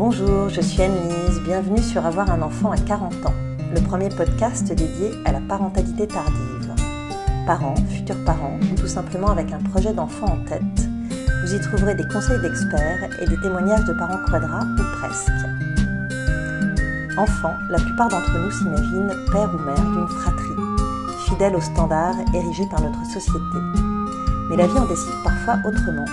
Bonjour, je suis Anne-Lise, bienvenue sur Avoir un enfant à 40 ans, le premier podcast dédié à la parentalité tardive. Parents, futurs parents, ou tout simplement avec un projet d'enfant en tête, vous y trouverez des conseils d'experts et des témoignages de parents quadras ou presque. Enfant, la plupart d'entre nous s'imaginent père ou mère d'une fratrie, fidèle aux standards érigés par notre société. Mais la vie en décide parfois autrement,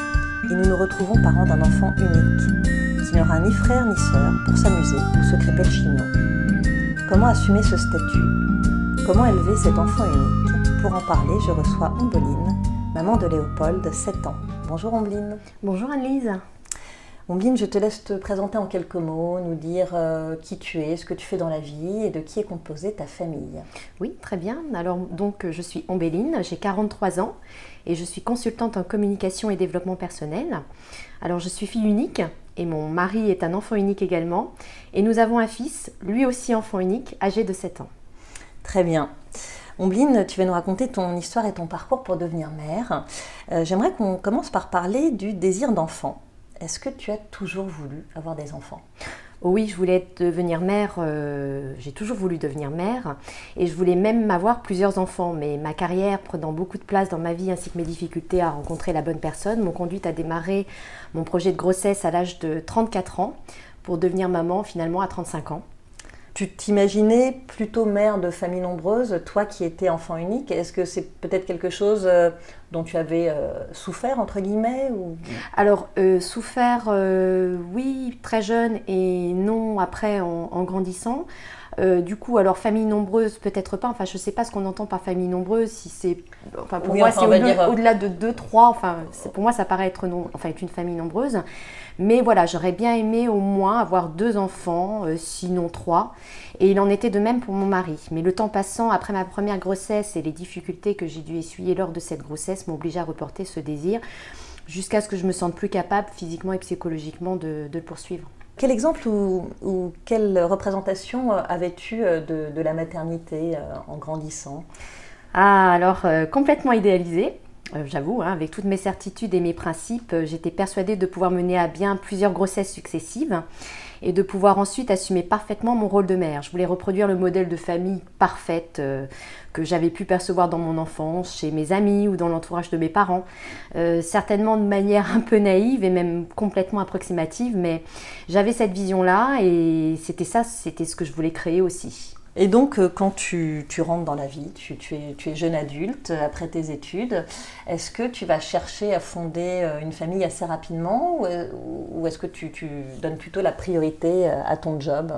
et nous nous retrouvons parents d'un enfant unique, qui n'aura ni frère ni sœur pour s'amuser ou se crêper le chignon. Comment assumer ce statut? Comment élever cet enfant unique? Pour en parler, je reçois Ombeline, maman de Léopold, 7 ans. Bonjour Ombeline. Bonjour Annelise. Ombeline, je te laisse te présenter en quelques mots, nous dire euh, qui tu es, ce que tu fais dans la vie et de qui est composée ta famille. Oui, très bien. Alors donc je suis Ombéline, j'ai 43 ans et je suis consultante en communication et développement personnel. Alors je suis fille unique et mon mari est un enfant unique également. Et nous avons un fils, lui aussi enfant unique, âgé de 7 ans. Très bien. Ombline, tu vas nous raconter ton histoire et ton parcours pour devenir mère. Euh, j'aimerais qu'on commence par parler du désir d'enfant. Est-ce que tu as toujours voulu avoir des enfants? Oui, je voulais devenir mère, euh, j'ai toujours voulu devenir mère et je voulais même avoir plusieurs enfants, mais ma carrière prenant beaucoup de place dans ma vie ainsi que mes difficultés à rencontrer la bonne personne m'ont conduite à démarrer mon projet de grossesse à l'âge de 34 ans pour devenir maman finalement à 35 ans. Tu t'imaginais plutôt mère de famille nombreuse, toi qui étais enfant unique. Est-ce que c'est peut-être quelque chose euh, dont tu avais euh, souffert, entre guillemets ou... Alors, euh, souffert, oui, très jeune et non après en, grandissant. du coup, alors famille nombreuse, peut-être pas. Enfin, je ne sais pas ce qu'on entend par famille nombreuse. Si c'est, enfin, pour moi, c'est au-delà de 2, 3. Enfin, pour moi, ça paraît être, non, enfin, être une famille nombreuse. Mais voilà, j'aurais bien aimé au moins avoir deux enfants, euh, sinon trois. Et il en était de même pour mon mari. Mais le temps passant, après ma première grossesse et les difficultés que j'ai dû essuyer lors de cette grossesse m'obligeaient à reporter ce désir jusqu'à ce que je me sente plus capable physiquement et psychologiquement de, le poursuivre. Quel exemple ou, quelle représentation euh, avais-tu euh, de, la maternité en grandissant? Ah, alors complètement idéalisée. Euh, j'avoue, hein, avec toutes mes certitudes et mes principes, euh, j'étais persuadée de pouvoir mener à bien plusieurs grossesses successives et de pouvoir ensuite assumer parfaitement mon rôle de mère. Je voulais reproduire le modèle de famille parfaite euh, que j'avais pu percevoir dans mon enfance, chez mes amis ou dans l'entourage de mes parents. certainement de manière un peu naïve et même complètement approximative, mais j'avais cette vision-là et c'était ça, c'était ce que je voulais créer aussi. Et donc, euh, quand tu, rentres dans la vie, tu, es, jeune adulte euh, après tes études, est-ce que tu vas chercher à fonder euh, une famille assez rapidement ou, est-ce que tu, donnes plutôt la priorité à ton job?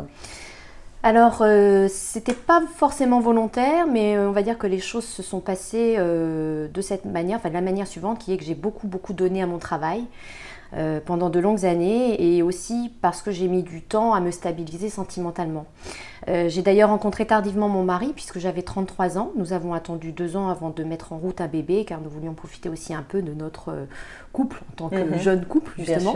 Alors, ce c'était pas forcément volontaire, mais on va dire que les choses se sont passées de cette manière, enfin de la manière suivante, qui est que j'ai beaucoup, beaucoup donné à mon travail. Euh, pendant de longues années et aussi parce que j'ai mis du temps à me stabiliser sentimentalement. Euh, j'ai d'ailleurs rencontré tardivement mon mari puisque j'avais 33 ans. Nous avons attendu deux ans avant de mettre en route un bébé car nous voulions profiter aussi un peu de notre euh, couple en tant que mhm. jeune couple justement.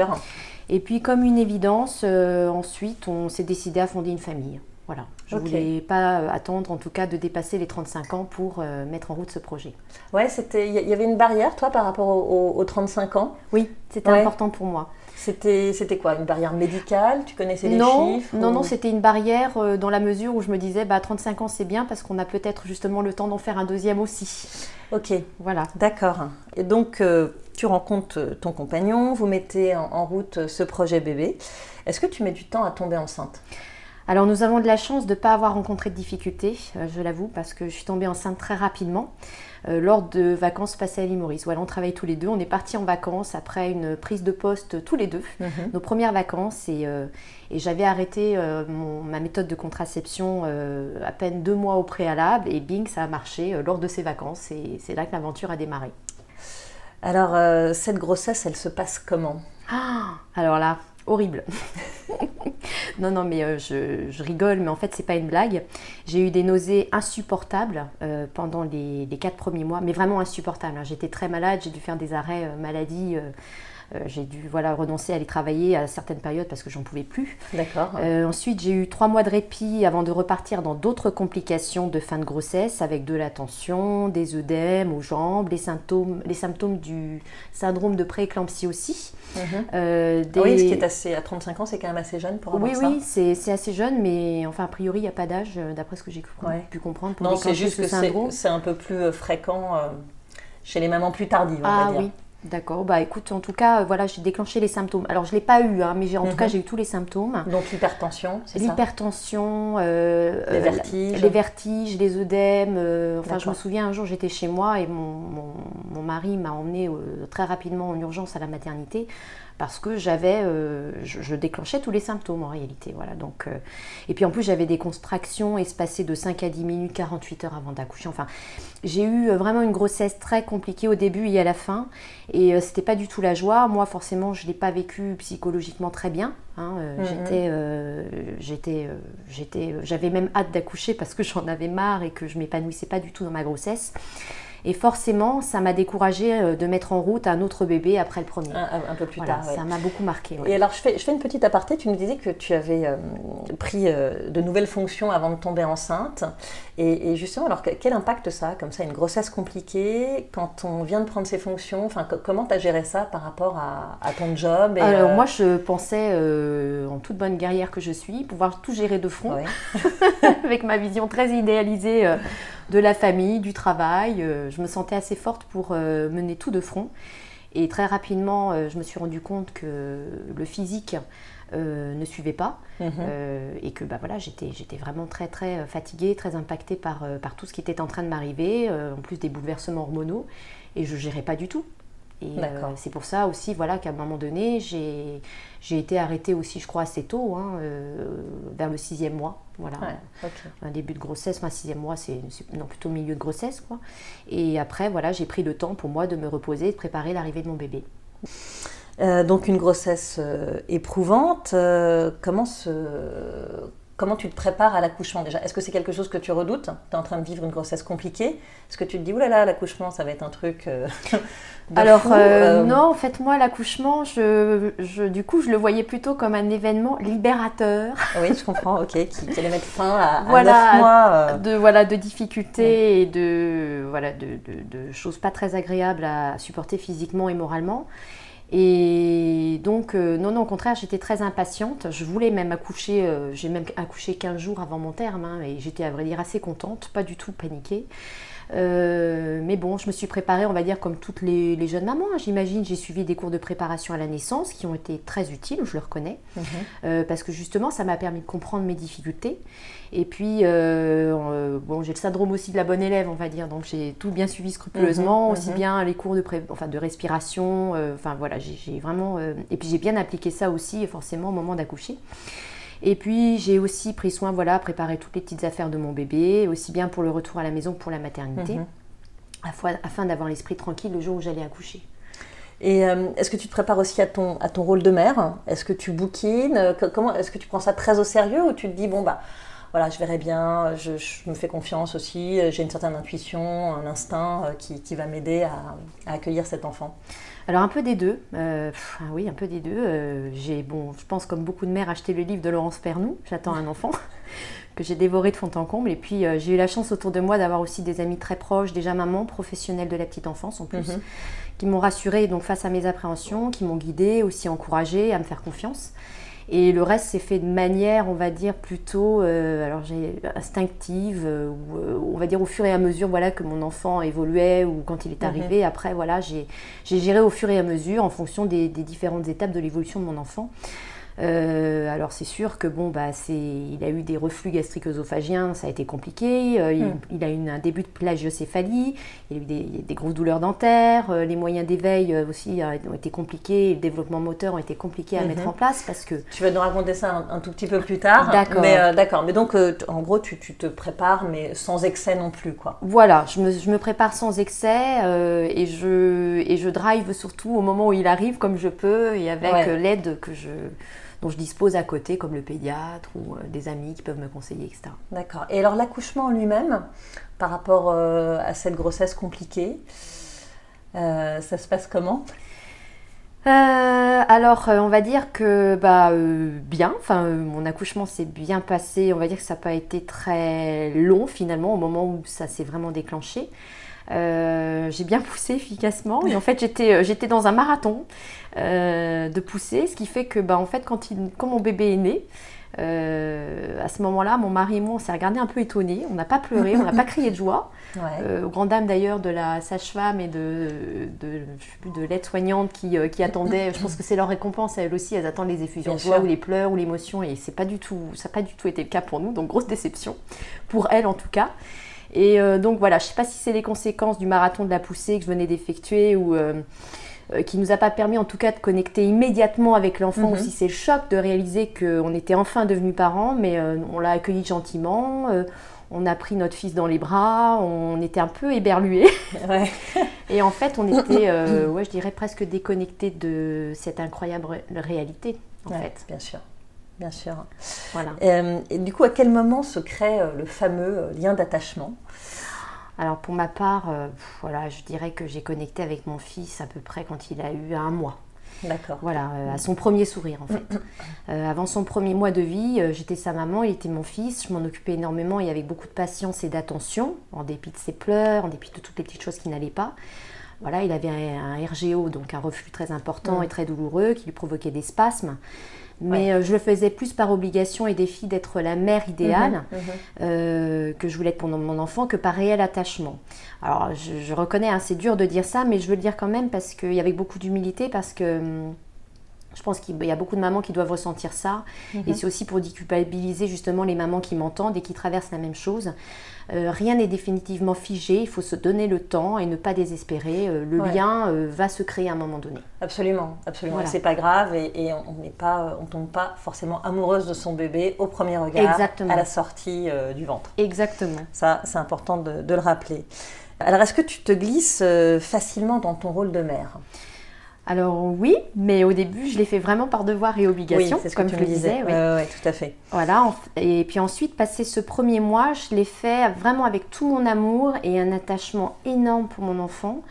Et puis comme une évidence, ensuite on s'est décidé à fonder une famille. Voilà, je ne voulais pas euh, attendre en tout cas de dépasser les 35 ans pour euh, mettre en route ce projet. Ouais, c'était il y avait une barrière toi par rapport aux, 35 ans? Oui, c'était important pour moi. C'était c'était quoi? Une barrière médicale? Tu connaissais les non, chiffres Non, non, c'était une barrière euh, dans la mesure où je me disais bah 35 ans c'est bien parce qu'on a peut-être justement le temps d'en faire un deuxième aussi. Ok, voilà. D'accord. Et donc tu rencontres ton compagnon, vous mettez en route ce projet bébé. Est-ce que tu mets du temps à tomber enceinte? Alors nous avons de la chance de ne pas avoir rencontré de difficultés, euh, je l'avoue, parce que je suis tombée enceinte très rapidement euh, lors de vacances passées à l'île Maurice. Voilà, on travaille tous les deux, on est partis en vacances après une prise de poste tous les deux, mhm. nos premières vacances, et, euh, j'avais arrêté ma méthode de contraception à peine deux mois au préalable, et bing, ça a marché lors de ces vacances, et c'est là que l'aventure a démarré. Alors cette grossesse, elle se passe comment? Ah, Alors là, horrible. non, non, mais euh, je, rigole, mais en fait, c'est pas une blague. J'ai eu des nausées insupportables euh, pendant les, quatre premiers mois, mais vraiment insupportables. Hein. J'étais très malade, j'ai dû faire des arrêts euh, maladie j'ai dû voilà, renoncer à aller travailler à certaines périodes parce que j'en pouvais plus. D'accord. Euh, ensuite, j'ai eu trois mois de répit avant de repartir dans d'autres complications de fin de grossesse avec de la tension, des œdèmes aux jambes, les symptômes, les symptômes du syndrome de prééclampsie aussi. Mhm. Euh, Oui, ce qui est assez, à 35 ans, c'est quand même assez jeune pour avoir oui, ça. oui, c'est c'est assez jeune, mais enfin, a priori, il n'y a pas d'âge, euh, d'après ce que j'ai pu, Ouais. pu comprendre. Pour Non, c'est juste ce que c'est un peu plus euh, fréquent euh, chez les mamans plus tardives, on Ah va dire. oui, d'accord. Bah écoute, en tout cas, euh, voilà, j'ai déclenché les symptômes. Alors, je ne l'ai pas eu, hein, mais j'ai- en Mhm. tout cas, j'ai eu tous les symptômes. Donc l'hypertension, c'est ça? L'hypertension, euh, Les euh, vertiges. les vertiges, les œdèmes. euh, enfin, je me souviens un jour, j'étais chez moi et mon, mon- mon mari m'a emmené très rapidement en urgence à la maternité parce que j'avais, euh, je, je déclenchais tous les symptômes en réalité. Voilà. Donc, euh, et puis en plus, j'avais des contractions espacées de 5 à 10 minutes, 48 heures avant d'accoucher. Enfin, j'ai eu euh, vraiment une grossesse très compliquée au début et à la fin. Et euh, c'était pas du tout la joie. Moi, forcément, je l'ai pas vécu psychologiquement très bien. hein. Euh, Mhm. J'étais, euh, j'étais, euh, j'étais, j'avais même hâte d'accoucher parce que j'en avais marre et que je m'épanouissais pas du tout dans ma grossesse. Et forcément, ça m'a découragée euh, de mettre en route un autre bébé après le premier. un, peu plus Voilà, tard. ouais. ça m'a beaucoup marqué. ouais. Et alors, je fais, je fais une petite aparté. Tu nous disais que tu avais euh, pris euh, de nouvelles fonctions avant de tomber enceinte. Et, et justement, alors, que- quel impact ça a, comme ça, une grossesse compliquée, quand on vient de prendre ses fonctions Enfin, co- comment tu as géré ça par rapport à, à ton job et, Alors euh, moi, je pensais, euh, en toute bonne guerrière que je suis, pouvoir tout gérer de front. ouais. avec ma vision très idéalisée euh, de la famille, du travail. je me sentais assez forte pour mener tout de front. Et très rapidement, je me suis rendu compte que le physique euh, ne suivait pas Mhm. euh, et que bah, voilà, j'étais, j'étais vraiment très très euh, fatiguée, très impactée par, par tout ce qui était en train de m'arriver, en plus des bouleversements hormonaux, et je gérais pas du tout. Et c'est pour ça aussi voilà, qu'à un moment donné, j'ai, j'ai été arrêtée aussi, je crois, assez tôt, hein, vers le sixième mois. Voilà Ouais, un début de grossesse, enfin sixième mois, c'est c'est- non, plutôt milieu de grossesse. Quoi. Et après, voilà, j'ai pris le temps pour moi de me reposer, de préparer l'arrivée de mon bébé. Euh, donc une grossesse euh, éprouvante. euh, comment, se... comment tu te prépares à l'accouchement déjà? Est-ce que c'est quelque chose que tu redoutes? Tu es en train de vivre une grossesse compliquée? Est-ce que tu te dis, oulala, l'accouchement, ça va être un truc... de Alors fou, non, en fait, moi, l'accouchement, je, je- du coup, je le voyais plutôt comme un événement libérateur Oui, je comprends, ok, qui, qui allait mettre fin à, à Voilà, mois. de voilà de difficultés et de voilà de, de- de choses pas très agréables à supporter physiquement et moralement. Et donc, euh, non, non, au contraire, j'étais très impatiente. Je voulais même accoucher, euh, j'ai même accouché 15 jours avant mon terme, hein, et j'étais à vrai dire assez contente, pas du tout paniquée. Euh, mais bon, je me suis préparée, on va dire, comme toutes les, les jeunes mamans. hein, J'imagine, j'ai suivi des cours de préparation à la naissance qui ont été très utiles, je le reconnais, mhm. euh, parce que justement, ça m'a permis de comprendre mes difficultés. Et puis, euh, bon, j'ai le syndrome aussi de la bonne élève, on va dire, donc j'ai tout bien suivi scrupuleusement, Mhm, aussi mhm. bien les cours de, pré- enfin, de respiration, enfin voilà, j'ai vraiment. et puis j'ai bien appliqué ça aussi, forcément, au moment d'accoucher. Et puis j'ai aussi pris soin, voilà, préparer toutes les petites affaires de mon bébé, aussi bien pour le retour à la maison que pour la maternité, Mhm. afin, d'avoir l'esprit tranquille le jour où j'allais accoucher. Et euh, est-ce que tu te prépares aussi à ton, à ton rôle de mère? Est-ce que tu bouquines? Comment, Est-ce que tu prends ça très au sérieux ou tu te dis, bon, bah voilà, je verrai bien, je, je me fais confiance aussi, j'ai une certaine intuition, un instinct euh, qui, qui va m'aider à, à accueillir cet enfant? Alors un peu des deux, euh, pff, ah oui un peu des deux. Euh, j'ai bon, je pense comme beaucoup de mères acheté le livre de Laurence Pernou, J'attends un enfant, que j'ai dévoré de fond en comble. Et puis euh, j'ai eu la chance autour de moi d'avoir aussi des amis très proches, déjà maman, professionnelle de la petite enfance en plus, Mhm. qui m'ont rassurée donc face à mes appréhensions, qui m'ont guidée, aussi encouragée à me faire confiance. Et le reste s'est fait de manière, on va dire, plutôt euh, alors j'ai instinctive, euh, ou, euh, on va dire au fur et à mesure voilà, que mon enfant évoluait ou quand il est Mhm. arrivé. Après, voilà, j'ai j'ai géré au fur et à mesure en fonction des, des différentes étapes de l'évolution de mon enfant. Euh, alors c'est sûr que bon bah c'est il a eu des reflux gastriques œsophagiens, ça a été compliqué. Euh, il, Mm. il a eu un début de plagiocéphalie, il a eu des, des grosses douleurs dentaires, euh, les moyens d'éveil euh, aussi euh, ont été compliqués, le développement moteur ont été compliqués à Mhm. mettre en place parce que Tu vas nous raconter ça un, un tout petit peu plus tard. D'accord. Mais euh, d'accord. Mais donc, euh, en gros, tu, tu te prépares, mais sans excès non plus, quoi. Voilà, je me, je me prépare sans excès euh, et, je, et je drive surtout au moment où il arrive comme je peux et avec Ouais. l'aide que je, dont je dispose à côté, comme le pédiatre ou euh, des amis qui peuvent me conseiller, etc. D'accord. Et alors, l'accouchement en lui-même, par rapport euh, à cette grossesse compliquée, euh, ça se passe comment? Alors, on va dire que bah, bien, enfin, mon accouchement s'est bien passé, on va dire que ça n'a pas été très long finalement au moment où ça s'est vraiment déclenché. J'ai bien poussé efficacement et en fait j'étais, j'étais dans un marathon de pousser, ce qui fait que bah, en fait quand, il, quand mon bébé est né, euh, à ce moment-là, mon mari et moi, on s'est regardé un peu étonnés. On n'a pas pleuré, on n'a pas crié de joie. Euh, aux grandes dames d'ailleurs de la sage-femme et de, de, de l'aide-soignante qui, euh, qui attendaient. Je pense que c'est leur récompense elles aussi. Elles attendent les effusions de joie ou les pleurs ou l'émotion. Et c'est pas du tout, ça n'a pas du tout été le cas pour nous. Donc grosse déception pour elles en tout cas. Et donc voilà, je ne sais pas si c'est les conséquences du marathon de la poussée que je venais d'effectuer ou euh, qui nous a pas permis en tout cas de connecter immédiatement avec l'enfant mhm. aussi c'est le choc de réaliser qu'on était enfin devenus parents mais euh, on l'a accueilli gentiment euh, on a pris notre fils dans les bras on était un peu éberlués. Et en fait on était ouais je dirais presque déconnectés de cette incroyable réalité en fait. bien sûr bien sûr voilà et du coup à quel moment se crée le fameux lien d'attachement? Alors pour ma part, euh, voilà, je dirais que j'ai connecté avec mon fils à peu près quand il a eu un mois. D'accord. Voilà, euh, à son premier sourire en fait. Euh, avant son premier mois de vie, j'étais sa maman, il était mon fils, je m'en occupais énormément et avec beaucoup de patience et d'attention, en dépit de ses pleurs, en dépit de toutes les petites choses qui n'allaient pas. Voilà, il avait un, RGO, donc un reflux très important et très douloureux qui lui provoquait des spasmes. Mais euh, je le faisais plus par obligation et défi d'être la mère idéale mhm, mhm. Euh, que je voulais être pour mon enfant que par réel attachement. Alors je, reconnais, hein, c'est dur de dire ça, mais je veux le dire quand même parce qu'il y avait beaucoup d'humilité parce que... Je pense qu'il y a beaucoup de mamans qui doivent ressentir ça. Et mhm. c'est aussi pour déculpabiliser justement les mamans qui m'entendent et qui traversent la même chose. Euh, rien n'est définitivement figé, il faut se donner le temps et ne pas désespérer. Euh, le lien euh, va se créer à un moment donné. Absolument, absolument. C'est pas grave et, on n'est pas, on tombe pas forcément amoureuse de son bébé au premier regard, à la sortie du ventre. Exactement. Ça, c'est important de, de, le rappeler. Alors, est-ce que tu te glisses facilement dans ton rôle de mère? Alors oui, mais au début, je l'ai fait vraiment par devoir et obligation, oui, comme je le disais. Oui. tout à fait. Voilà, et puis ensuite, passé ce premier mois, je l'ai fait vraiment avec tout mon amour et un attachement énorme pour mon enfant.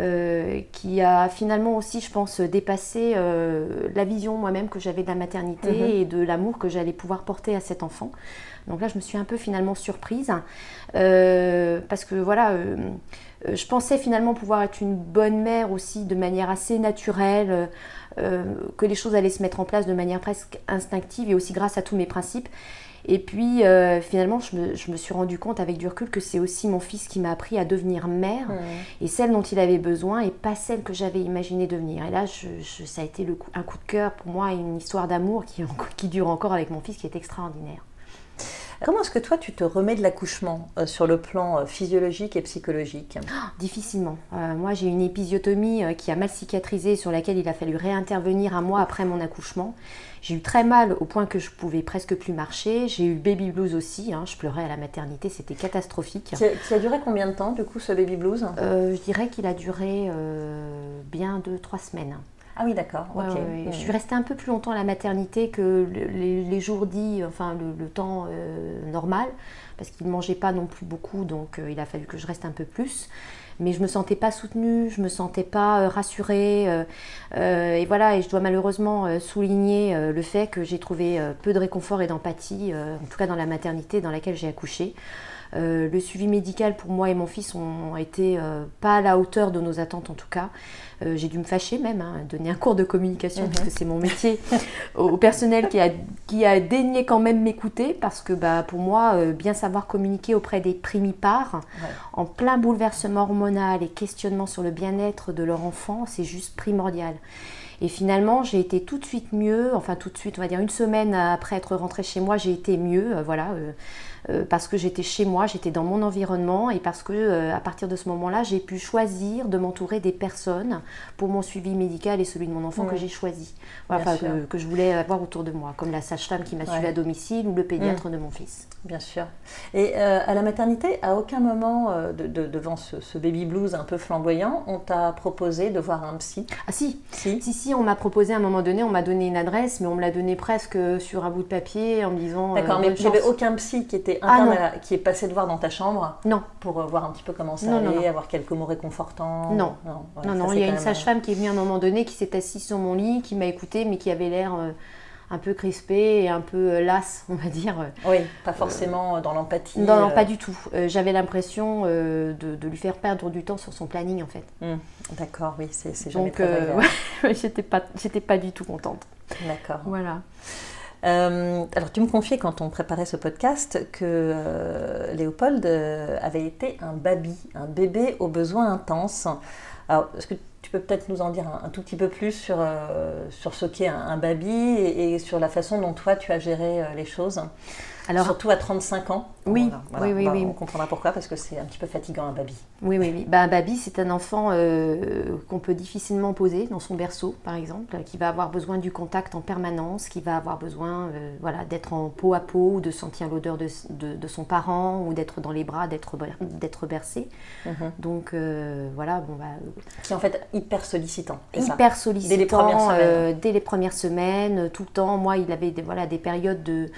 Euh, qui a finalement aussi, je pense, dépassé euh, la vision moi-même que j'avais de la maternité mhm. et de l'amour que j'allais pouvoir porter à cet enfant. Donc là, je me suis un peu finalement surprise euh, parce que voilà, je pensais finalement pouvoir être une bonne mère aussi de manière assez naturelle, que les choses allaient se mettre en place de manière presque instinctive et aussi grâce à tous mes principes. Et puis euh, finalement, je me, suis rendu compte avec du recul que c'est aussi mon fils qui m'a appris à devenir mère et celle dont il avait besoin et pas celle que j'avais imaginé devenir. Et là, ça a été un coup de cœur pour moi et une histoire d'amour qui, qui dure encore avec mon fils qui est extraordinaire. Comment est-ce que toi, tu te remets de l'accouchement euh, sur le plan euh, physiologique et psychologique? Difficilement. Euh, moi, j'ai une épisiotomie qui a mal cicatrisé, sur laquelle il a fallu réintervenir un mois après mon accouchement. J'ai eu très mal au point que je pouvais presque plus marcher. J'ai eu baby blues aussi. Hein. Je pleurais à la maternité, c'était catastrophique. Ça a duré combien de temps, du coup, ce baby blues? Je dirais qu'il a duré bien deux, trois semaines. Ah oui, d'accord. Je suis restée un peu plus longtemps à la maternité que les, jours dits, enfin le, temps euh, normal, parce qu'il ne mangeait pas non plus beaucoup, donc euh, il a fallu que je reste un peu plus. Mais je me sentais pas soutenue, je me sentais pas euh, rassurée. et voilà, et je dois malheureusement souligner le fait que j'ai trouvé peu de réconfort et d'empathie, en tout cas dans la maternité dans laquelle j'ai accouché. Le suivi médical pour moi et mon fils ont été pas à la hauteur de nos attentes en tout cas. Euh, j'ai dû me fâcher même, hein, donner un cours de communication, parce que c'est mon métier, au, personnel qui a, qui a daigné quand même m'écouter, parce que bah, pour moi, euh, bien savoir communiquer auprès des primipares, en plein bouleversement hormonal et questionnement sur le bien-être de leur enfant, c'est juste primordial. Et finalement, j'ai été tout de suite mieux, enfin tout de suite, on va dire une semaine après être rentrée chez moi, j'ai été mieux, euh, voilà. Euh, parce que j'étais chez moi, j'étais dans mon environnement et parce que euh, à partir de ce moment-là, j'ai pu choisir de m'entourer des personnes pour mon suivi médical et celui de mon enfant que j'ai choisi, que, je voulais avoir autour de moi, comme la sage-femme qui m'a suivi à domicile ou le pédiatre mm. de mon fils. Bien sûr. Et euh, à la maternité, à aucun moment devant ce, baby blues un peu flamboyant, on t'a proposé de voir un psy? Ah si, si, si, si on m'a proposé à un moment donné, on m'a donné une adresse, mais on me l'a donné presque sur un bout de papier en me disant. D'accord, euh, mais il n'y avait aucun psy qui était Ah, interne la- qui est passé te voir dans ta chambre Non, pour euh, voir un petit peu comment ça Non, allait, non. avoir quelques mots réconfortants Non. non, non. Il y a une sage-femme qui est venue à un moment donné, qui s'est assise sur mon lit, qui m'a écoutée, mais qui avait l'air euh, un peu crispée et un peu euh, lasse, on va dire. euh, Oui, pas forcément dans l'empathie. Non, non, euh, pas du tout. Euh, J'avais l'impression euh, de, de lui faire perdre du temps sur son planning, en fait. hum, D'accord, oui, c'est jamais Donc, très euh, ouais, j'étais pas, j'étais pas du tout contente. D'accord. Voilà. Euh, alors, tu me confiais quand on préparait ce podcast que euh, Léopold euh, avait été un baby, un bébé aux besoins intenses. Alors, est-ce que tu peux peut-être nous en dire un, tout petit peu plus sur, ce qu'est un, baby et, sur la façon dont toi tu as géré les choses? Alors, Surtout à 35 ans. Oui, Voilà, oui, oui, on, va- oui. on comprendra pourquoi, parce que c'est un petit peu fatigant un baby. Oui, oui, oui. Bah, un baby, c'est un enfant euh, qu'on peut difficilement poser dans son berceau, par exemple, qui va avoir besoin du contact en permanence, qui va avoir besoin euh, voilà, d'être en peau à peau, ou de sentir l'odeur de, de- de son parent, ou d'être dans les bras, d'être ber- d'être bercé. Mhm. Donc euh, voilà, bon, bah, Qui est en fait hyper sollicitant. c'est ça? Hyper sollicitant Dès les premières semaines. euh, dès les premières semaines, tout le temps. Moi, il avait des, voilà, des périodes de,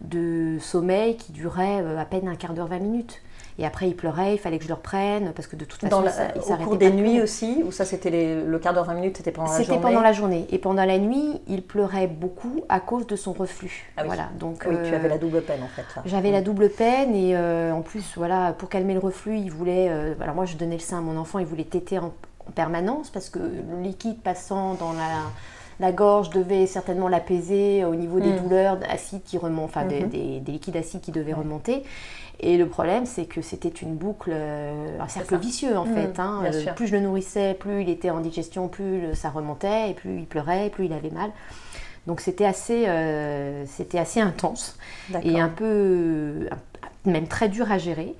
de sommeil qui duraient euh, à peine un quart d'heure, 20 minutes. Et après, il pleurait, il fallait que je le reprenne, parce que de toute façon, Dans la- il au cours des de nuits aussi, ou ça c'était le quart d'heure, 20 minutes, c'était pendant la journée C'était pendant la journée. Et pendant la nuit, il pleurait beaucoup à cause de son reflux. Ah oui. Voilà. Donc, Oui, tu euh, avais la double peine en fait. J'avais la double peine et euh, en plus, voilà, pour calmer le reflux, il voulait. euh, alors moi, je donnais le sein à mon enfant, il voulait téter en, en permanence parce que le liquide passant dans la, la gorge devait certainement l'apaiser au niveau des Mm. douleurs acides qui remontent, enfin des, Mhm. des- des liquides acides qui devaient remonter. Et le problème, c'est que c'était une boucle, euh, un cercle vicieux en Mm, fait. hein. Euh, plus je le nourrissais, plus il était en digestion, plus le- ça remontait, et plus il pleurait, et plus il avait mal. Donc c'était assez, euh, c'était assez intense et un peu, même très dur à gérer.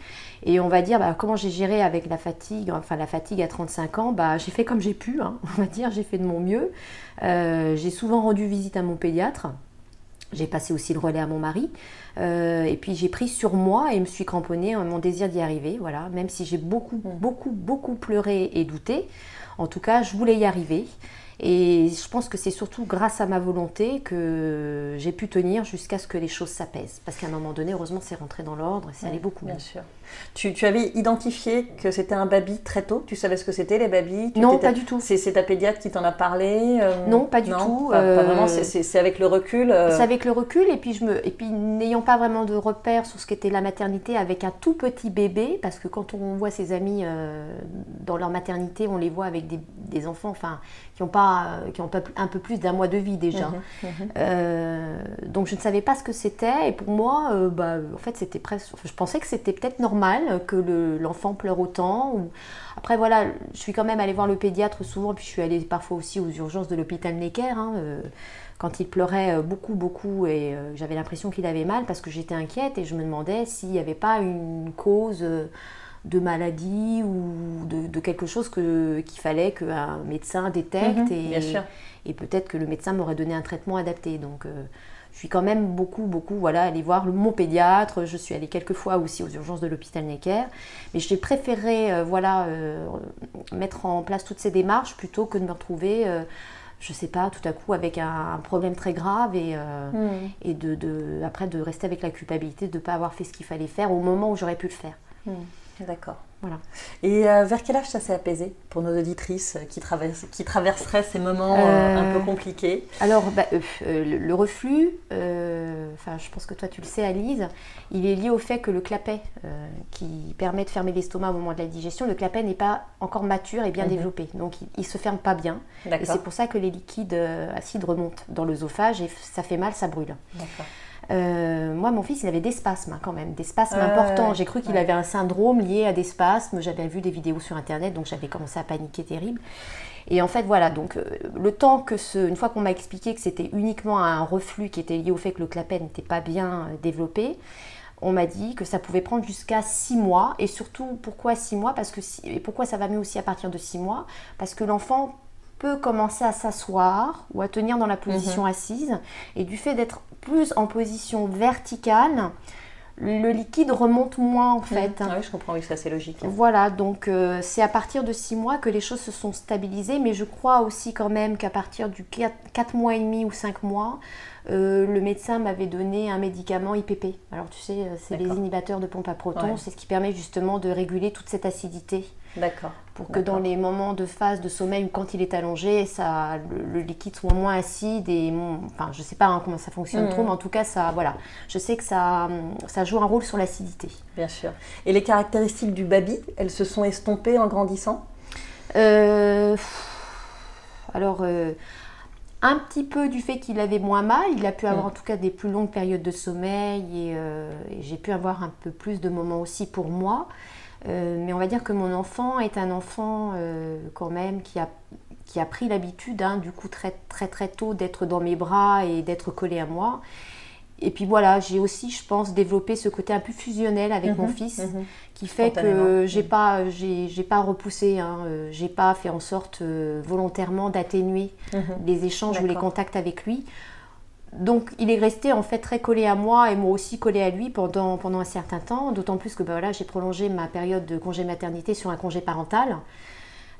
Et on va dire, bah, comment j'ai géré avec la fatigue, enfin la fatigue à 35 ans, bah, j'ai fait comme j'ai pu, hein, on va dire, j'ai fait de mon mieux. Euh, j'ai souvent rendu visite à mon pédiatre. J'ai passé aussi le relais à mon mari. Euh, et puis j'ai pris sur moi et me suis cramponnée à mon désir d'y arriver. Voilà, même si j'ai beaucoup, beaucoup, beaucoup pleuré et douté. En tout cas, je voulais y arriver. Et je pense que c'est surtout grâce à ma volonté que j'ai pu tenir jusqu'à ce que les choses s'apaisent. Parce qu'à un moment donné, heureusement, c'est rentré dans l'ordre et ça allait beaucoup mieux. Bien sûr. Tu, tu avais identifié que c'était un baby très tôt? Tu savais ce que c'était les Tu Non, pas du tout. C'est ta pédiatre qui t'en a parlé euh, Non, pas du tout, Pas, pas euh, vraiment, c'est- avec le recul. euh, C'est avec le recul et puis je me et puis n'ayant pas vraiment de repères sur ce qu'était la maternité avec un tout petit bébé parce que quand on voit ses amis dans leur maternité, on les voit avec des, des enfants enfin qui ont pas qui ont pas un peu plus d'un mois de vie déjà. Mhm, mhm. Donc je ne savais pas ce que c'était et pour moi, bah, en fait, c'était presque. enfin, je pensais que c'était peut-être normal que le- l'enfant pleure autant. Ou... Après voilà, je suis quand même allée voir le pédiatre souvent, puis je suis allée parfois aussi aux urgences de l'hôpital Necker. hein, euh, quand il pleurait euh, beaucoup, beaucoup, et euh, j'avais l'impression qu'il avait mal parce que j'étais inquiète et je me demandais s'il n'y avait pas une cause de maladie ou de, de quelque chose que- qu'il fallait qu'un médecin détecte. Mhm, et, et peut-être que le médecin m'aurait donné un traitement adapté. Donc, euh, je suis quand même beaucoup, beaucoup, voilà, allée voir le- mon pédiatre. Je suis allée quelques fois aussi aux urgences de l'hôpital Necker. Mais j'ai préféré, euh, voilà, euh, mettre en place toutes ces démarches plutôt que de me retrouver, euh, je sais pas, tout à coup avec un, un problème très grave et, euh, et de, de- après de rester avec la culpabilité de ne pas avoir fait ce qu'il fallait faire au moment où j'aurais pu le faire. Mhm. D'accord. Voilà. Et euh, vers quel âge ça s'est apaisé pour nos auditrices euh, qui, traversent, qui traverseraient ces moments euh, Euh, un peu compliqués? Alors, bah, euh, euh, le, le reflux, euh, je pense que toi tu le sais, Alice, il est lié au fait que le clapet, euh, qui permet de fermer l'estomac au moment de la digestion, le clapet n'est pas encore mature et bien Mhm. développé. Donc, il, il se ferme pas bien. Et c'est pour ça que les liquides euh, acides remontent dans l'œsophage et ça fait mal, ça brûle. D'accord. Euh, moi, mon fils, il avait des spasmes hein, quand même, des spasmes Ouais, importants. J'ai cru qu'il ouais. avait un syndrome lié à des spasmes. J'avais vu des vidéos sur internet, donc j'avais commencé à paniquer terrible. Et en fait, voilà, donc euh, le temps que ce. Une fois qu'on m'a expliqué que c'était uniquement un reflux qui était lié au fait que le clapet n'était pas bien euh, développé, on m'a dit que ça pouvait prendre jusqu'à 6 mois. Et surtout, pourquoi 6 mois? Parce que si- Et pourquoi ça va mieux aussi à partir de 6 mois? Parce que l'enfant peut commencer à s'asseoir ou à tenir dans la position assise. Et du fait d'être plus en position verticale, le liquide remonte moins en fait. Mmh. Oui, je comprends, oui, c'est assez logique. Voilà, donc euh, c'est à partir de 6 mois que les choses se sont stabilisées, mais je crois aussi quand même qu'à partir du 4, mois et demi ou 5 mois, euh, le médecin m'avait donné un médicament IPP. Alors tu sais, euh, c'est les inhibiteurs de pompe à protons, c'est ce qui permet justement de réguler toute cette acidité. D'accord. Pour que dans les moments de phase de sommeil ou quand il est allongé, ça, le, liquide soit moins acide et enfin je sais pas hein, comment ça fonctionne mmh. trop, mais en tout cas ça, voilà, je sais que ça, ça joue un rôle sur l'acidité. Bien sûr. Et les caractéristiques du baby, elles se sont estompées en grandissant? Euh, Alors euh, un petit peu du fait qu'il avait moins mal, il a pu avoir mmh. en tout cas des plus longues périodes de sommeil et, euh, et j'ai pu avoir un peu plus de moments aussi pour moi. Euh, mais on va dire que mon enfant est un enfant euh, quand même qui a, qui a pris l'habitude, hein, du coup très très très tôt, d'être dans mes bras et d'être collé à moi. Et puis voilà, j'ai aussi, je pense, développé ce côté un peu fusionnel avec mon mhm, fils, mhm. qui fait que j'ai mhm. pas, j'ai, pas repoussé, hein, euh, j'ai pas fait en sorte volontairement d'atténuer les échanges ou les contacts avec lui. Donc il est resté en fait très collé à moi et moi aussi collé à lui pendant, pendant un certain temps, d'autant plus que bah, voilà, j'ai prolongé ma période de congé maternité sur un congé parental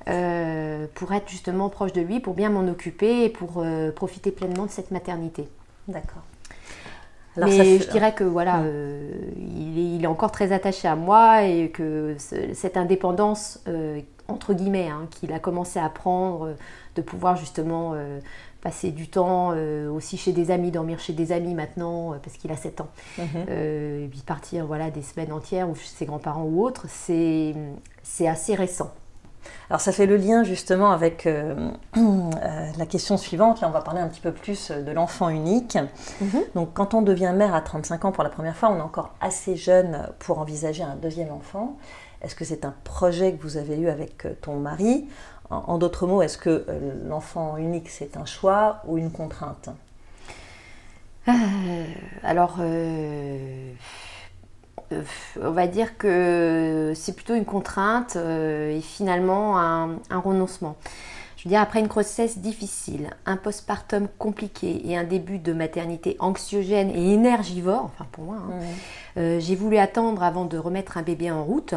euh, pour être justement proche de lui, pour bien m'en occuper et pour euh, profiter pleinement de cette maternité. D'accord. Mais je dirais que voilà, euh, il, est, encore très attaché à moi et que cette indépendance, entre guillemets, hein, qu'il a commencé à prendre, de pouvoir justement passer du temps euh, aussi chez des amis, dormir chez des amis maintenant, euh, parce qu'il a 7 ans, mhm. euh, et puis partir voilà, des semaines entières ou chez ses grands-parents ou autres, c'est assez récent. Alors ça fait le lien justement avec la question suivante. Là, on va parler un petit peu plus de l'enfant unique. Mhm. Donc quand on devient mère à 35 ans pour la première fois, on est encore assez jeune pour envisager un deuxième enfant. Est-ce que c'est un projet que vous avez eu avec ton mari? En, d'autres mots, est-ce que euh, l'enfant unique, c'est un choix ou une contrainte? Euh, Alors, euh, on va dire que c'est plutôt une contrainte et finalement un, renoncement. Je veux dire, après une grossesse difficile, un postpartum compliqué et un début de maternité anxiogène et énergivore, enfin pour moi, hein, j'ai voulu attendre avant de remettre un bébé en route.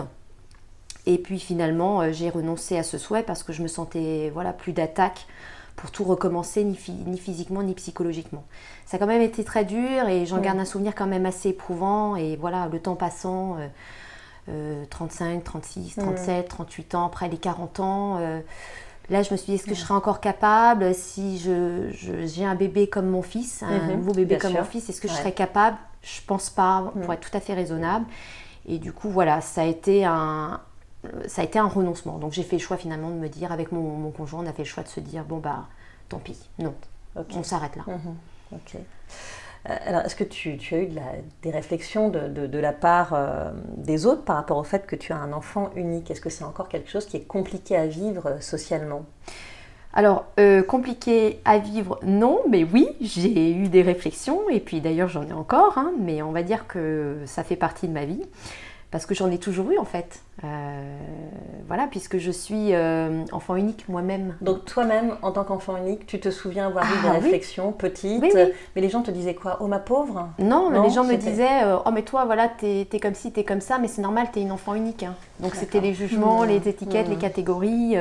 Et puis finalement, euh, j'ai renoncé à ce souhait parce que je me sentais voilà, plus d'attaque pour tout recommencer, ni, physiquement ni psychologiquement. Ça a quand même été très dur et j'en garde un souvenir quand même assez éprouvant. Et voilà, le temps passant, 35, 36, 37, 38 ans, après les 40 ans, euh, là je me suis dit, est-ce que je serais encore capable? Si j'ai je, j'ai un bébé comme mon fils, un mhm. nouveau bébé comme mon fils, est-ce que je serais capable? Je pense pas, pour être tout à fait raisonnable. Et du coup, voilà, ça a été un, ça a été un renoncement. Donc j'ai fait le choix finalement de me dire, avec mon, conjoint, on a fait le choix de se dire, bon bah tant pis, non, on s'arrête là. Mhm. ok. Euh, alors, est-ce que tu, as eu des réflexions de, la part euh, des autres par rapport au fait que tu as un enfant unique? Est-ce que c'est encore quelque chose qui est compliqué à vivre euh, socialement? Alors, compliqué à vivre, non, mais oui, j'ai eu des réflexions, et puis d'ailleurs j'en ai encore, hein, mais on va dire que ça fait partie de ma vie parce que j'en ai toujours eu en fait. Euh, voilà, puisque je suis euh, enfant unique moi-même. Donc toi-même, en tant qu'enfant unique, tu te souviens avoir eu des ah réflexions petites, mais les gens te disaient quoi? Oh ma pauvre Non, mais les gens me disaient euh, Oh mais toi, voilà, t'es es comme ci, t'es comme ça, mais c'est normal, t'es une enfant unique. Hein. Donc c'était les jugements, mmh. les étiquettes, les mmh. catégories.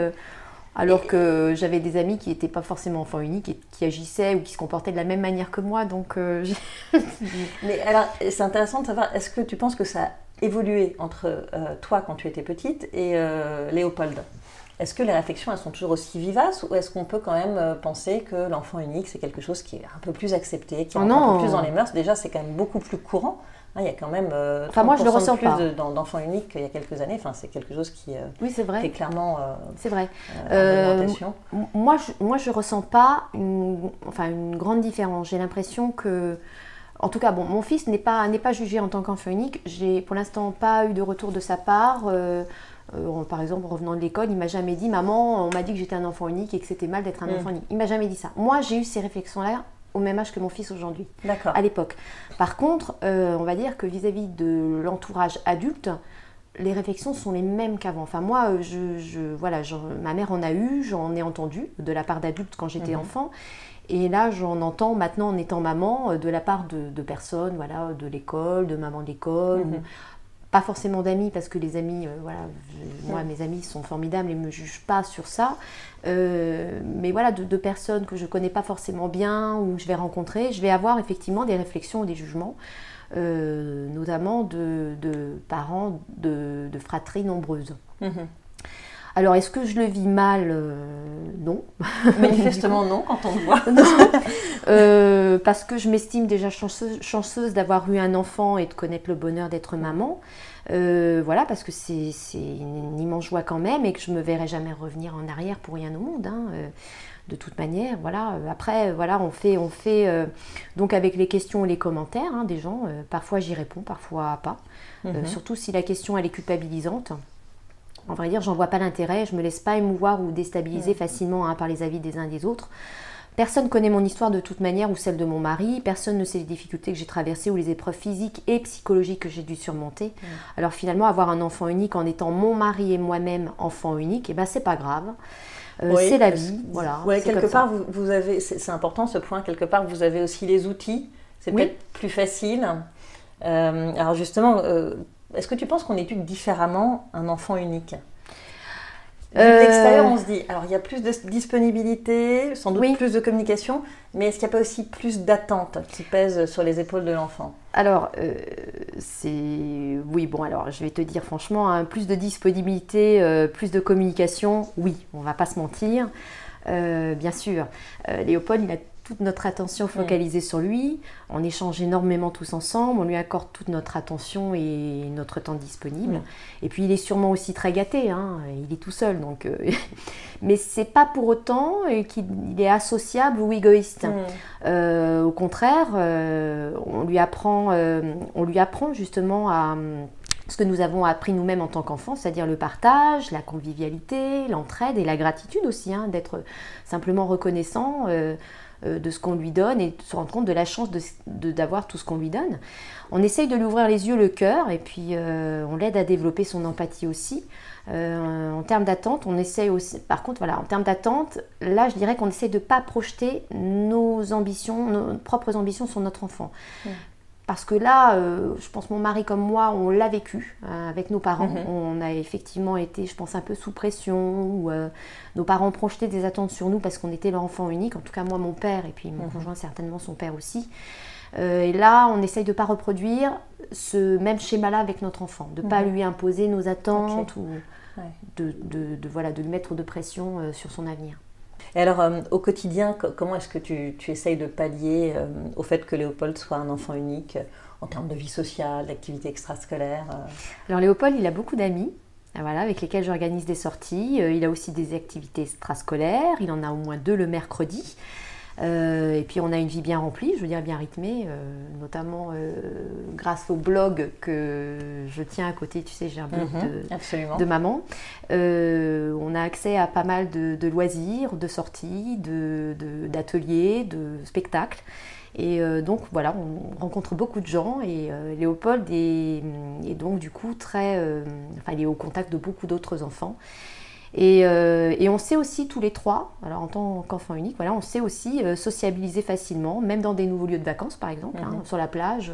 alors que j'avais des amis qui n'étaient pas forcément enfants uniques et qui agissaient ou qui se comportaient de la même manière que moi. Donc, mais alors, c'est intéressant de savoir, est-ce que tu penses que ça évolué entre euh, toi quand tu étais petite et euh, Léopold Est-ce que les réflexions elles sont toujours aussi vivaces ou est-ce qu'on peut quand même euh, penser que l'enfant unique c'est quelque chose qui est un peu plus accepté, qui est oh un peu plus dans les mœurs? Déjà c'est quand même beaucoup plus courant. Hein, il y a quand même enfin, moi, je le ressens plus d'enfants uniques qu'il y a quelques années. Enfin, c'est quelque chose qui, oui, c'est vrai. est clairement c'est vrai. moi, je, moi, je ressens pas une, enfin, une grande différence. J'ai l'impression que en tout cas, bon, mon fils n'est pas, n'est pas jugé en tant qu'enfant unique. J'ai pour l'instant pas eu de retour de sa part. Euh, euh, par exemple, en revenant de l'école, il m'a jamais dit Maman, on m'a dit que j'étais un enfant unique et que c'était mal d'être un mm. enfant unique. Il m'a jamais dit ça. Moi, j'ai eu ces réflexions-là au même âge que mon fils aujourd'hui, à l'époque. Par contre, euh, on va dire que vis-à-vis de l'entourage adulte, les réflexions sont les mêmes qu'avant. Enfin, moi, je, voilà, ma mère en a eu, j'en ai entendu de la part d'adultes quand j'étais mhm. enfant. Et là, j'en entends maintenant en étant maman de la part de, personnes, voilà, de l'école, de maman d'école, mhm. pas forcément d'amis, parce que les amis, voilà, moi, mes amis sont formidables et ne me jugent pas sur ça. mais voilà, de, de, personnes que je connais pas forcément bien ou que je vais rencontrer, je vais avoir effectivement des réflexions ou des jugements. Euh, notamment de, parents de, fratries nombreuses. Mhm. Alors, est-ce que je le vis mal euh, Non. Manifestement non, quand on le voit. Euh, parce que je m'estime déjà chanceuse, d'avoir eu un enfant et de connaître le bonheur d'être maman. voilà, parce que c'est une immense joie quand même et que je ne me verrai jamais revenir en arrière pour rien au monde. Hein de toute manière, voilà. Après, voilà, on fait, on fait euh, donc avec les questions et les commentaires hein, des gens. Euh, parfois, j'y réponds, parfois pas. Euh, mhm. surtout si la question elle est culpabilisante. En vrai dire, j'en vois pas l'intérêt. Je me laisse pas émouvoir ou déstabiliser facilement hein, par les avis des uns et des autres. Personne connaît mon histoire de toute manière ou celle de mon mari. Personne ne sait les difficultés que j'ai traversées ou les épreuves physiques et psychologiques que j'ai dû surmonter. Alors finalement, avoir un enfant unique en étant mon mari et moi-même enfant unique, et eh ben c'est pas grave. Euh, c'est la vie. Voilà, quelque part, vous, avez, c'est important ce point, quelque part, vous avez aussi les outils. C'est peut-être plus facile. Euh, alors justement, euh, est-ce que tu penses qu'on éduque différemment un enfant unique? De l'extérieur, on se dit, alors il y a plus de disponibilité, sans doute plus de communication, mais est-ce qu'il n'y a pas aussi plus d'attentes qui pèsent sur les épaules de l'enfant? Alors, euh, c'est. Oui, bon, alors je vais te dire franchement, hein, plus de disponibilité, euh, plus de communication, oui, on va pas se mentir. Euh, bien sûr, Léopold, il a notre attention mm. focalisée sur lui. On échange énormément tous ensemble. On lui accorde toute notre attention et notre temps disponible. Mm. Et puis il est sûrement aussi très gâté. Hein. Il est tout seul, donc. Euh, mais c'est pas pour autant qu'il est associable ou égoïste. Mm. Euh, au contraire, euh, on lui apprend, on lui apprend justement à ce que nous avons appris nous-mêmes en tant qu'enfants, c'est-à-dire le partage, la convivialité, l'entraide et la gratitude aussi, hein, d'être simplement reconnaissant euh, de ce qu'on lui donne et de se rendre compte de la chance d'avoir tout ce qu'on lui donne. On essaye de lui ouvrir les yeux, le cœur, et puis euh, on l'aide à développer son empathie aussi. Euh, en termes d'attente, on essaye aussi, par contre, voilà, en termes d'attente, là, je dirais qu'on essaie de ne pas projeter nos ambitions, nos propres ambitions sur notre enfant. Parce que là, euh, je pense mon mari comme moi, on l'a vécu euh, avec nos parents. Mhm. On a effectivement été, je pense, un peu sous pression. Euh, nos parents projetaient des attentes sur nous parce qu'on était leur enfant unique. En tout cas, moi, mon père, et puis mon mhm. conjoint, certainement son père aussi. et là, on essaye de ne pas reproduire ce même schéma-là avec notre enfant, de ne pas mhm. lui imposer nos attentes ou de, de, voilà, de lui mettre de pression sur son avenir. Alors, euh, au quotidien, comment est-ce que tu, essayes de pallier euh, au fait que Léopold soit un enfant unique euh, en termes de vie sociale, d'activité extrascolaire Alors, Léopold, il a beaucoup d'amis. Voilà, avec lesquels j'organise des sorties. il a aussi des activités extrascolaires. Il en a au moins deux le mercredi. Euh, et puis on a une vie bien remplie, je veux dire bien rythmée, euh, notamment euh, grâce au blog que je tiens à côté. Tu sais, j'ai un blog mhm, de, maman. on a accès à pas mal de, loisirs, de sorties, d'ateliers, de, de, spectacles. Et donc voilà, on rencontre beaucoup de gens et Léopold est, est, donc du coup très, enfin il est au contact de beaucoup d'autres enfants. Euh, et, on sait aussi tous les trois, alors en tant qu'enfant unique, voilà, on sait aussi euh, sociabiliser facilement, même dans des nouveaux lieux de vacances par exemple, hein, mhm. sur la plage.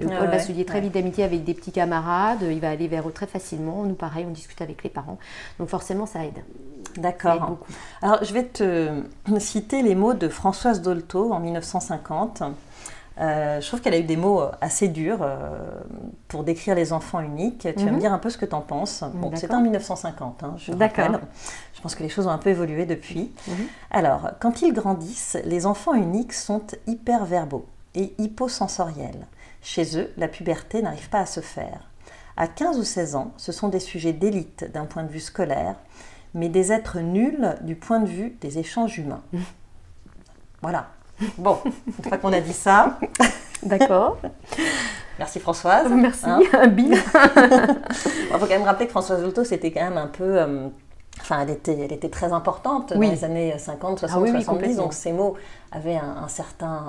Léopold va se lier très vite d'amitié avec des petits camarades, il va aller vers eux très facilement. Nous, pareil, on discute avec les parents. Donc forcément, ça aide. D'accord. Alors, je vais te citer les mots de Françoise Dolto en 1950. Euh, je trouve qu'elle a eu des mots euh, assez durs euh, pour décrire les enfants uniques. Tu vas me mhm. dire un peu ce que tu en penses. Bon, c'était en 1950, hein, je rappelle. Je pense que les choses ont un peu évolué depuis. Mhm. Alors, quand ils grandissent, les enfants uniques sont hyperverbaux et hyposensoriels. Chez eux, la puberté n'arrive pas à se faire. À 15 ou 16 ans, ce sont des sujets d'élite d'un point de vue scolaire, mais des êtres nuls du point de vue des échanges humains. Mhm. Voilà. Bon, une fois qu'on a dit ça. D'accord. Merci Françoise. Merci, hein Il faut quand même rappeler que Françoise Lotto, c'était quand même un peu. Euh, Enfin, elle était, elle était très importante Oui. dans les années 50, 60, Ah oui, oui, 70. complètement. Donc ces mots avaient un, un certain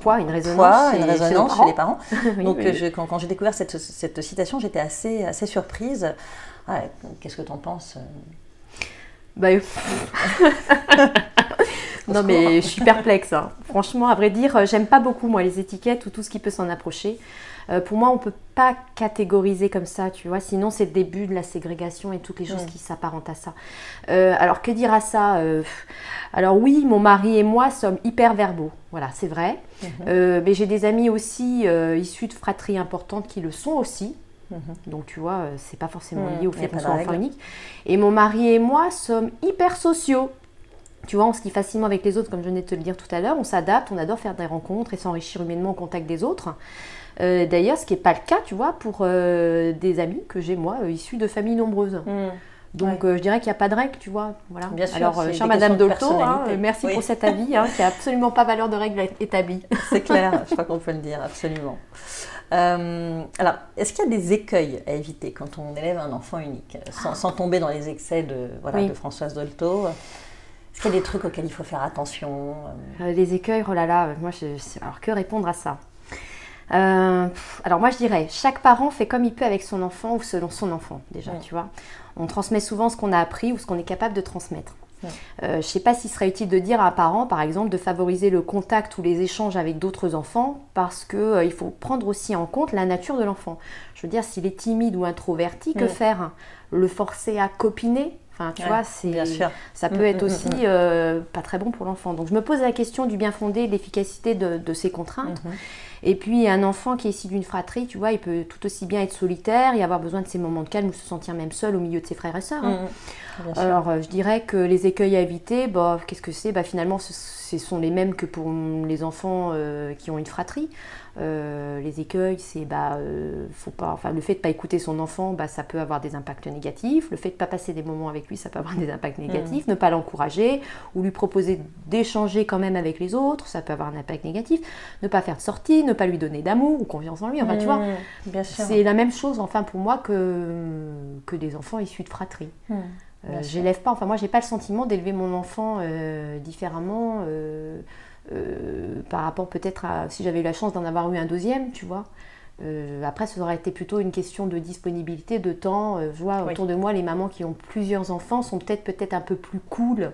poids, une résonance poids, une résonance chez, les parents. Oui, donc oui, euh, oui. je- quand, quand j'ai découvert cette, cette citation, j'étais assez, assez surprise. Ah, Qu'est-ce que tu en penses Bah, euh, non mais je suis perplexe. hein. Franchement, à vrai dire, euh, j'aime pas beaucoup moi les étiquettes ou tout ce qui peut s'en approcher. Euh, pour moi, on peut pas catégoriser comme ça, tu vois. Sinon, c'est le début de la ségrégation et toutes les choses qui s'apparentent à ça. Euh, alors, que dire à ça Euh, Alors oui, mon mari et moi sommes hyper verbaux. Voilà, c'est vrai. Mhm. Mais j'ai des amis aussi issus de fratries importantes qui le sont aussi. Mhm. Donc tu vois, c'est pas forcément lié au fait qu'on soit enfant unique. Et mon mari et moi sommes hyper sociaux. Tu vois, on se lie facilement avec les autres, comme je venais de te le dire tout à l'heure. On s'adapte, on adore faire des rencontres et s'enrichir humainement au contact des autres. Euh, D'ailleurs, ce qui n'est pas le cas, tu vois, pour euh, des amis que j'ai, moi, euh, issus de familles nombreuses. Mm. Donc, euh, je dirais qu'il n'y a pas de règle, tu vois. Voilà. Bien sûr, Alors, chère Madame Dolto, hein, merci Oui. pour cet avis, hein, qui n'a absolument pas valeur de règle établie. C'est clair, je crois qu'on peut le dire, absolument. Euh, alors, est-ce qu'il y a des écueils à éviter quand on élève un enfant unique, sans, sans tomber dans les excès de, voilà, Oui. de Françoise Dolto? Est-ce qu'il y a des trucs auxquels il faut faire attention Euh, les écueils, oh là là, euh, moi, je, alors que répondre à ça? Euh, Alors moi, je dirais, chaque parent fait comme il peut avec son enfant ou selon son enfant, déjà, Ouais. tu vois. On transmet souvent ce qu'on a appris ou ce qu'on est capable de transmettre. Ouais. Euh, je ne sais pas s'il serait utile de dire à un parent, par exemple, de favoriser le contact ou les échanges avec d'autres enfants, parce que euh, il faut prendre aussi en compte la nature de l'enfant. Je veux dire, s'il est timide ou introverti, que faire? Le forcer à copiner Enfin, tu Ouais, vois, c'est ça Mm, peut être mm, aussi mm, euh, pas très bon pour l'enfant. Donc je me pose la question du bien fondé, de l'efficacité de, de ces contraintes. Et puis un enfant qui est issu d'une fratrie, tu vois, il peut tout aussi bien être solitaire et avoir besoin de ses moments de calme ou se sentir même seul au milieu de ses frères et sœurs. hein. Alors euh, je dirais que les écueils à éviter, bah, qu'est-ce que c'est? Bah, Finalement, ce, ce sont les mêmes que pour les enfants euh, qui ont une fratrie. Euh, les écueils, c'est bah, euh, faut pas, enfin, le fait de ne pas écouter son enfant, bah, ça peut avoir des impacts négatifs. Le fait de ne pas passer des moments avec lui, ça peut avoir des impacts négatifs. Ne pas l'encourager ou lui proposer d'échanger quand même avec les autres, ça peut avoir un impact négatif. Ne pas faire de sortie, ne pas lui donner d'amour ou confiance en lui. Enfin, tu vois, Mm, c'est la même chose enfin pour moi que, que des enfants issus de fratrie. Mm, Euh, j'élève pas, enfin moi j'ai pas le sentiment d'élever mon enfant euh, différemment euh, par rapport peut-être à si j'avais eu la chance d'en avoir eu un deuxième, tu vois. Après, ça aurait été plutôt une question de disponibilité, de temps. Je vois Oui. autour de moi, les mamans qui ont plusieurs enfants sont peut-être peut-être un peu plus cool,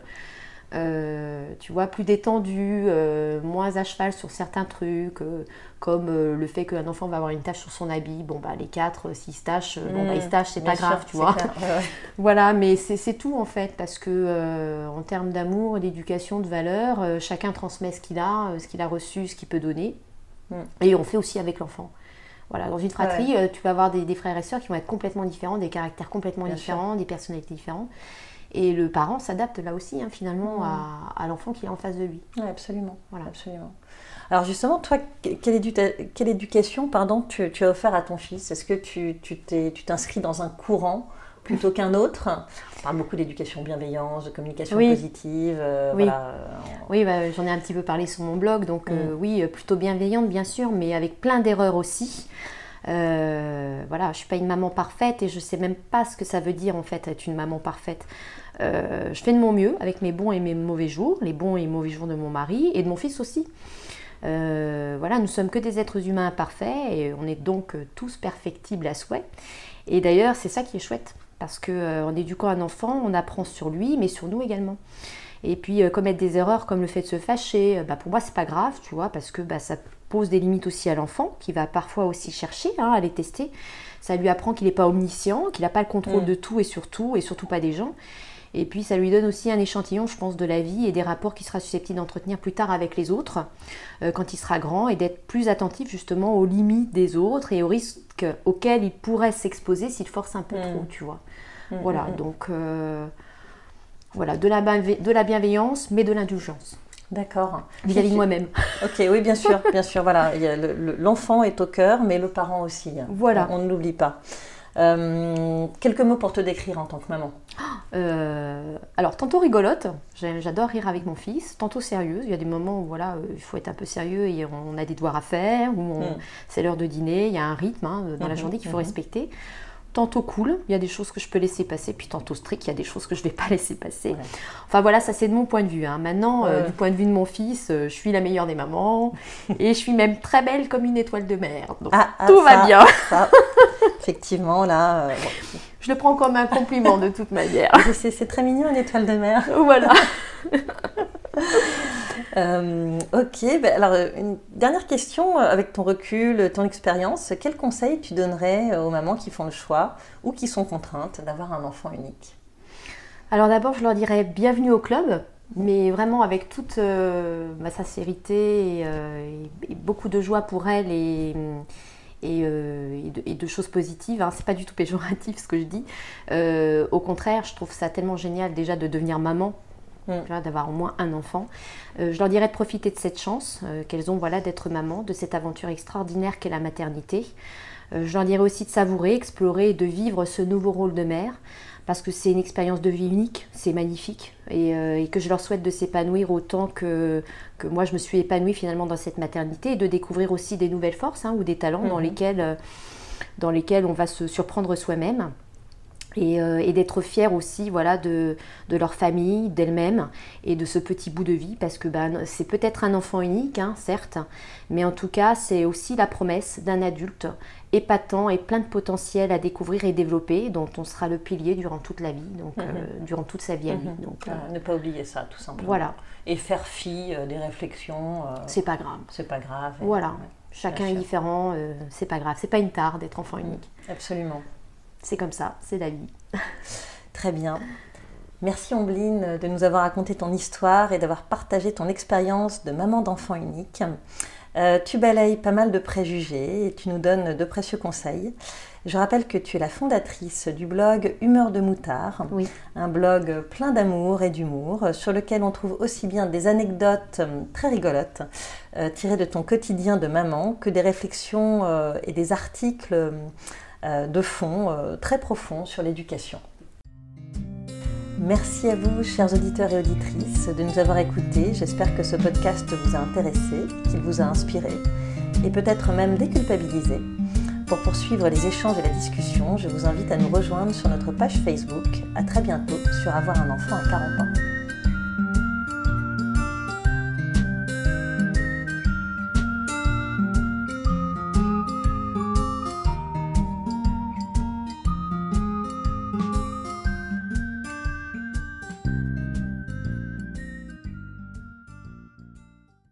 euh, tu vois, plus détendues, euh, moins à cheval sur certains trucs, euh, comme le fait qu'un enfant va avoir une tache sur son habit. Bon, bah les quatre, s'ils se tachent, bon, bah, ils se tachent, c'est pas sûr, grave, tu vois. clair. Ouais, ouais. Voilà, mais c'est tout en fait, parce que en termes d'amour, d'éducation, de valeurs, euh, chacun transmet ce qu'il a, ce qu'il a reçu, ce qu'il peut donner, Mm. et on fait aussi avec l'enfant. Voilà, dans une fratrie, tu vas avoir des, des frères et sœurs qui vont être complètement différents, des caractères complètement Bien différents, des personnalités différentes, et le parent s'adapte là aussi, hein, finalement, Mm. à, à l'enfant qui est en face de lui. Ouais, absolument. Voilà. absolument. Alors justement, toi, que- quelle, éducation pardon, tu, tu as offert à ton fils? Est-ce que tu t'inscris dans un courant plutôt qu'un autre? On parle beaucoup d'éducation bienveillance, de communication Oui. positive. euh, Oui. voilà. Oui, bah, j'en ai un petit peu parlé sur mon blog, donc euh, oui, euh, plutôt bienveillante bien sûr, mais avec plein d'erreurs aussi. Euh, voilà, je suis pas une maman parfaite et je sais même pas ce que ça veut dire en fait être une maman parfaite. Euh, je fais de mon mieux avec mes bons et mes mauvais jours, les bons et mauvais jours de mon mari et de mon fils aussi. Euh, voilà, nous sommes que des êtres humains imparfaits et on est donc tous perfectibles à souhait. Et d'ailleurs, c'est ça qui est chouette parce que en éduquant un enfant, on apprend sur lui, mais sur nous également. Et puis commettre des erreurs comme le fait de se fâcher, bah, pour moi c'est pas grave, tu vois, parce que bah, ça pose des limites aussi à l'enfant, qui va parfois aussi chercher hein, à les tester. Ça lui apprend qu'il n'est pas omniscient, qu'il n'a pas le contrôle Mm. de tout et surtout, et surtout pas des gens. Et puis ça lui donne aussi un échantillon, je pense, de la vie et des rapports qu'il sera susceptible d'entretenir plus tard avec les autres, euh, quand il sera grand, et d'être plus attentif justement aux limites des autres et aux risques auxquels il pourrait s'exposer s'il force un peu Mm. trop, tu vois. Mm, Voilà, donc euh, voilà, de la, de la bienveillance, mais de l'indulgence D'accord. vis-à-vis de moi-même. Ok, oui, bien sûr, bien sûr. Voilà, l'enfant est au cœur, mais le parent aussi. Voilà. On, ne l'oublie pas. Euh, quelques mots pour te décrire en tant que maman. Euh, alors, tantôt rigolote, j'adore rire avec mon fils, tantôt sérieuse. Il y a des moments où voilà, euh, il faut être un peu sérieux et on a des devoirs à faire, où on- Mm. c'est l'heure de dîner, il y a un rythme hein, dans la Mhm, journée qu'il faut mhm. respecter. Tantôt cool, il y a des choses que je peux laisser passer, puis tantôt strict, il y a des choses que je ne vais pas laisser passer. Enfin voilà, ça c'est de mon point de vue. Hein. Maintenant, euh, du point de vue de mon fils, euh, je suis la meilleure des mamans et je suis même très belle comme une étoile de mer. Donc ah, ah, tout va bien. effectivement, là. Euh, je le prends comme un compliment de toute manière. C'est très mignon une étoile de mer. Voilà. Euh, ok, ben, alors une dernière question euh, avec ton recul, ton expérience, quel conseil tu donnerais aux mamans qui font le choix ou qui sont contraintes d'avoir un enfant unique? Alors d'abord, je leur dirais bienvenue au club, mais vraiment avec toute euh, ma sincérité et, beaucoup de joie pour elles et, et, de, choses positives. Hein. C'est pas du tout péjoratif ce que je dis. au contraire, je trouve ça tellement génial déjà de devenir maman Mm. d'avoir au moins un enfant. Euh, je leur dirais de profiter de cette chance euh, qu'elles ont voilà, d'être maman, de cette aventure extraordinaire qu'est la maternité. Euh, je leur dirais aussi de savourer, explorer et de vivre ce nouveau rôle de mère parce que c'est une expérience de vie unique, c'est magnifique, et, que je leur souhaite de s'épanouir autant que, que moi je me suis épanouie finalement dans cette maternité, et de découvrir aussi des nouvelles forces hein, ou des talents dans, mm-hmm. lesquels, dans lesquels on va se surprendre soi-même. Euh, et, d'être fiers aussi voilà, de, leur famille, d'elles-mêmes et de ce petit bout de vie parce que ben, c'est peut-être un enfant unique, hein, certes, mais en tout cas c'est aussi la promesse d'un adulte épatant et plein de potentiel à découvrir et développer, dont on sera le pilier durant toute la vie, donc mhm. euh, durant toute sa vie à lui. Mhm. Donc, euh, ne pas oublier ça, tout simplement. Voilà. Et faire fi des réflexions. c'est pas grave. C'est pas grave. voilà. Chacun est différent, c'est pas grave. C'est pas une tare d'être enfant unique. Absolument. C'est comme ça, c'est la vie. Très bien. Merci Ombline de nous avoir raconté ton histoire et d'avoir partagé ton expérience de maman d'enfant unique. Euh, tu balayes pas mal de préjugés et tu nous donnes de précieux conseils. Je rappelle que tu es la fondatrice du blog Humeur de Moutard, oui. un blog plein d'amour et d'humour sur lequel on trouve aussi bien des anecdotes très rigolotes euh, tirées de ton quotidien de maman que des réflexions euh, et des articles euh, de fond euh, très profond sur l'éducation. Merci à vous, chers auditeurs et auditrices, de nous avoir écoutés. J'espère que ce podcast vous a intéressé, qu'il vous a inspiré et peut-être même déculpabilisé. Pour poursuivre les échanges et la discussion, je vous invite à nous rejoindre sur notre page Facebook. À très bientôt sur Avoir un enfant à 40 ans.